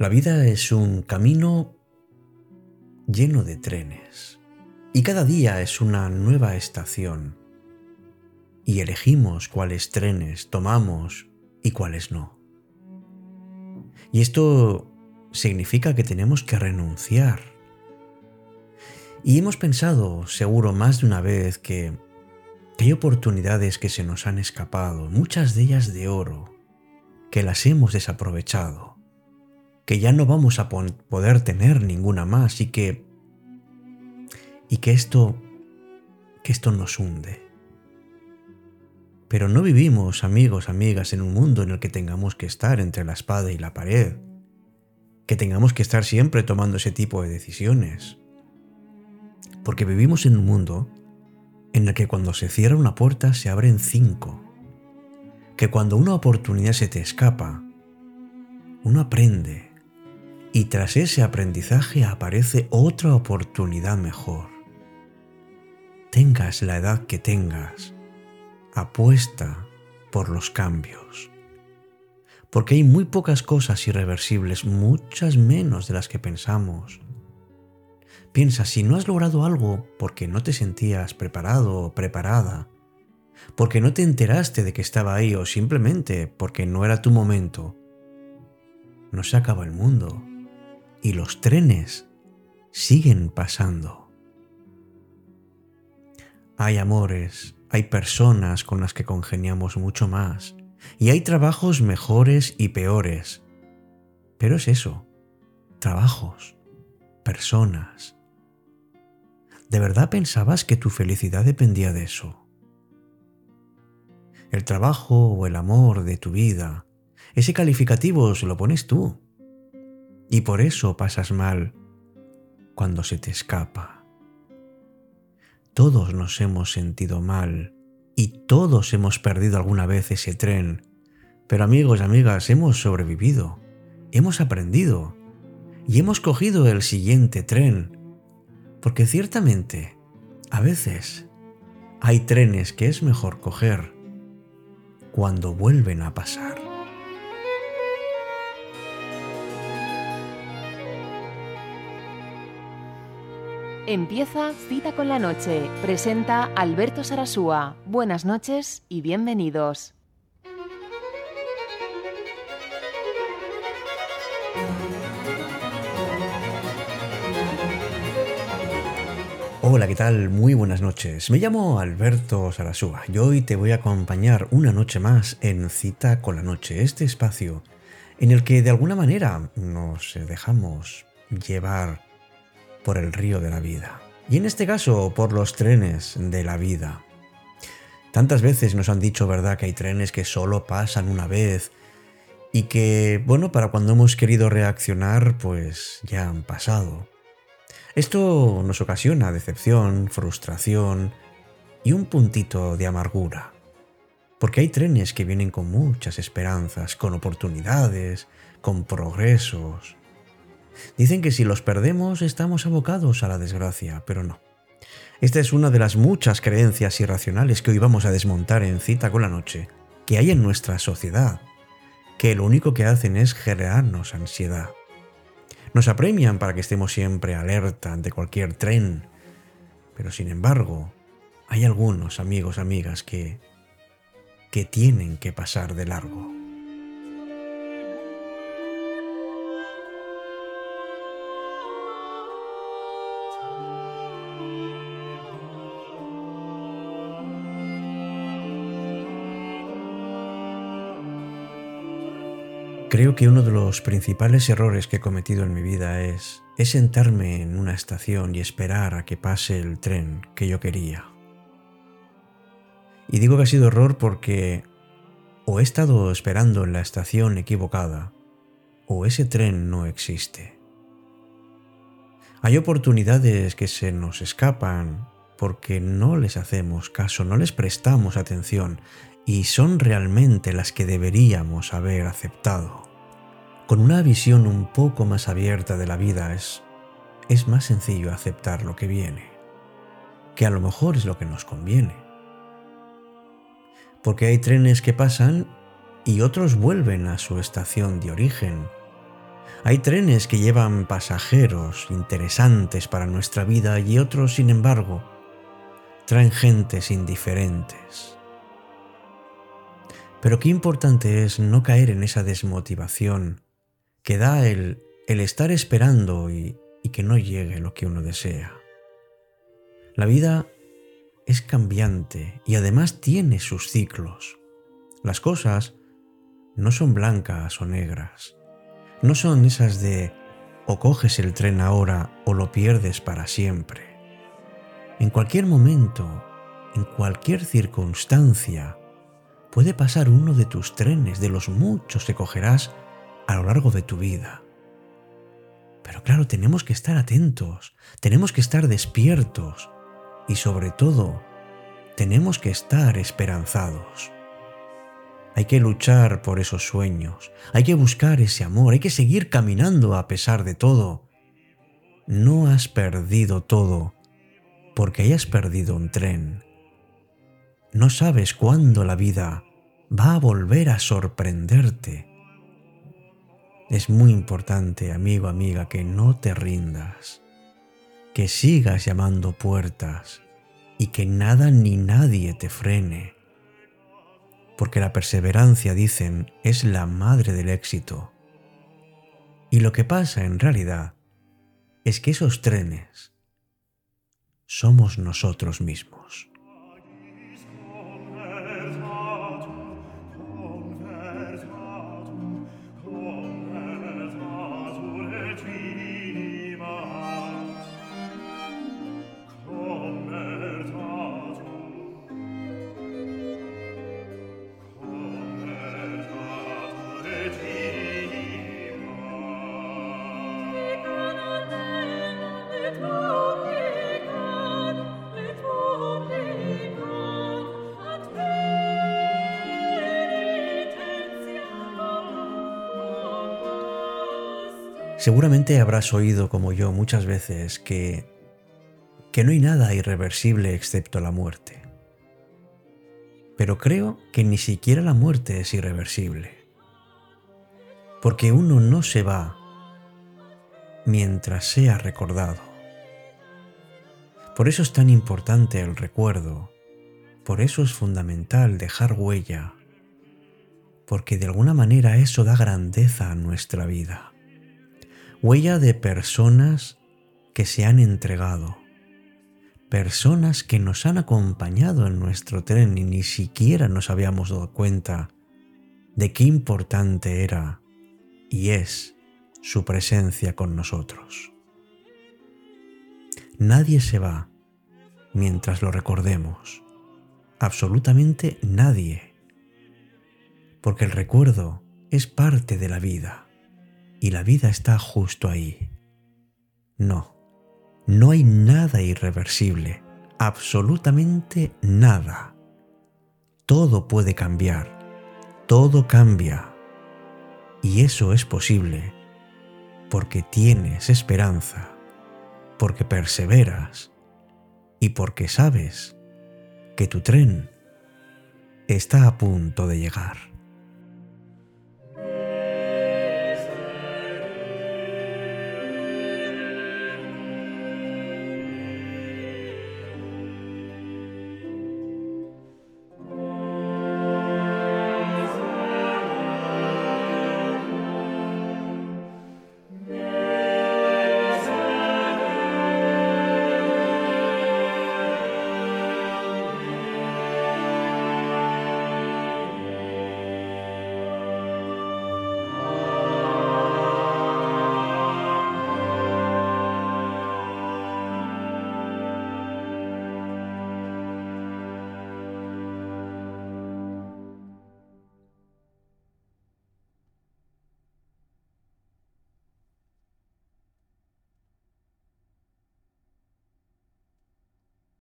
La vida es un camino lleno de trenes y cada día es una nueva estación y elegimos cuáles trenes tomamos y cuáles no. Y esto significa que tenemos que renunciar. Y hemos pensado, seguro más de una vez, que, hay oportunidades que se nos han escapado, muchas de ellas de oro, que las hemos desaprovechado que ya no vamos a poder tener ninguna más y que y que esto que esto nos hunde. Pero no vivimos, amigos, amigas, en un mundo en el que tengamos que estar entre la espada y la pared, que tengamos que estar siempre tomando ese tipo de decisiones. Porque vivimos en un mundo en el que cuando se cierra una puerta se abren cinco, que cuando una oportunidad se te escapa, uno aprende, y tras ese aprendizaje aparece otra oportunidad mejor. Tengas la edad que tengas, apuesta por los cambios. Porque hay muy pocas cosas irreversibles, muchas menos de las que pensamos. Piensa, si no has logrado algo porque no te sentías preparado o preparada, porque no te enteraste de que estaba ahí o simplemente porque no era tu momento, no se acaba el mundo y los trenes siguen pasando. Hay amores, hay personas con las que congeniamos mucho más y hay trabajos mejores y peores. Pero es eso, trabajos, personas. ¿De verdad pensabas que tu felicidad dependía de eso? El trabajo o el amor de tu vida, ese calificativo se lo pones tú y por eso pasas mal cuando se te escapa. Todos nos hemos sentido mal y todos hemos perdido alguna vez ese tren. Pero amigos y amigas, hemos sobrevivido, hemos aprendido y hemos cogido el siguiente tren. Porque ciertamente, a veces, hay trenes que es mejor coger cuando vuelven a pasar. Empieza Cita con la Noche. Presenta Alberto Sarasúa. Buenas noches y bienvenidos. Hola, ¿qué tal? Muy buenas noches. Me llamo Alberto Sarasúa y hoy te voy a acompañar una noche más en Cita con la Noche, este espacio en el que de alguna manera nos dejamos llevar por el río de la vida. Y en este caso, por los trenes de la vida. Tantas veces nos han dicho, ¿verdad?, que hay trenes que solo pasan una vez y que, bueno, para cuando hemos querido reaccionar, pues ya han pasado. Esto nos ocasiona decepción, frustración y un puntito de amargura. Porque hay trenes que vienen con muchas esperanzas, con oportunidades, con progresos, Dicen que si los perdemos estamos abocados a la desgracia, pero no. Esta es una de las muchas creencias irracionales que hoy vamos a desmontar en cita con la noche, que hay en nuestra sociedad, que lo único que hacen es generarnos ansiedad. Nos apremian para que estemos siempre alerta ante cualquier tren, pero sin embargo, hay algunos amigos, amigas que que tienen que pasar de largo. Creo que uno de los principales errores que he cometido en mi vida es, sentarme en una estación y esperar a que pase el tren que yo quería. Y digo que ha sido error porque o he estado esperando en la estación equivocada o ese tren no existe. Hay oportunidades que se nos escapan porque no les hacemos caso, no les prestamos atención y son realmente las que deberíamos haber aceptado. Con una visión un poco más abierta de la vida es, es más sencillo aceptar lo que viene, que a lo mejor es lo que nos conviene. Porque hay trenes que pasan y otros vuelven a su estación de origen. Hay trenes que llevan pasajeros interesantes para nuestra vida y otros, sin embargo, traen gentes indiferentes. Pero qué importante es no caer en esa desmotivación que da el, estar esperando y, y que no llegue lo que uno desea. La vida es cambiante y además tiene sus ciclos. Las cosas no son blancas o negras no son esas de o coges el tren ahora o lo pierdes para siempre. En cualquier momento, en cualquier circunstancia, puede pasar uno de tus trenes, de los muchos que cogerás a lo largo de tu vida. Pero claro, tenemos que estar atentos, tenemos que estar despiertos y sobre todo, tenemos que estar esperanzados. Hay que luchar por esos sueños, hay que buscar ese amor, hay que seguir caminando a pesar de todo. No has perdido todo porque hayas perdido un tren. No sabes cuándo la vida va a volver a sorprenderte. Es muy importante, amigo, amiga, que no te rindas, que sigas llamando puertas y que nada ni nadie te frene porque la perseverancia, dicen, es la madre del éxito. Y lo que pasa en realidad es que esos trenes somos nosotros mismos. Seguramente habrás oído como yo muchas veces que, que no hay nada irreversible excepto la muerte. Pero creo que ni siquiera la muerte es irreversible. Porque uno no se va mientras sea recordado. Por eso es tan importante el recuerdo, por eso es fundamental dejar huella, porque de alguna manera eso da grandeza a nuestra vida huella de personas que se han entregado, personas que nos han acompañado en nuestro tren y ni siquiera nos habíamos dado cuenta de qué importante era y es su presencia con nosotros. Nadie se va mientras lo recordemos, absolutamente nadie, porque el recuerdo es parte de la vida y la vida está justo ahí. No, no hay nada irreversible, absolutamente nada. Todo puede cambiar, todo cambia. Y eso es posible porque tienes esperanza, porque perseveras y porque sabes que tu tren está a punto de llegar.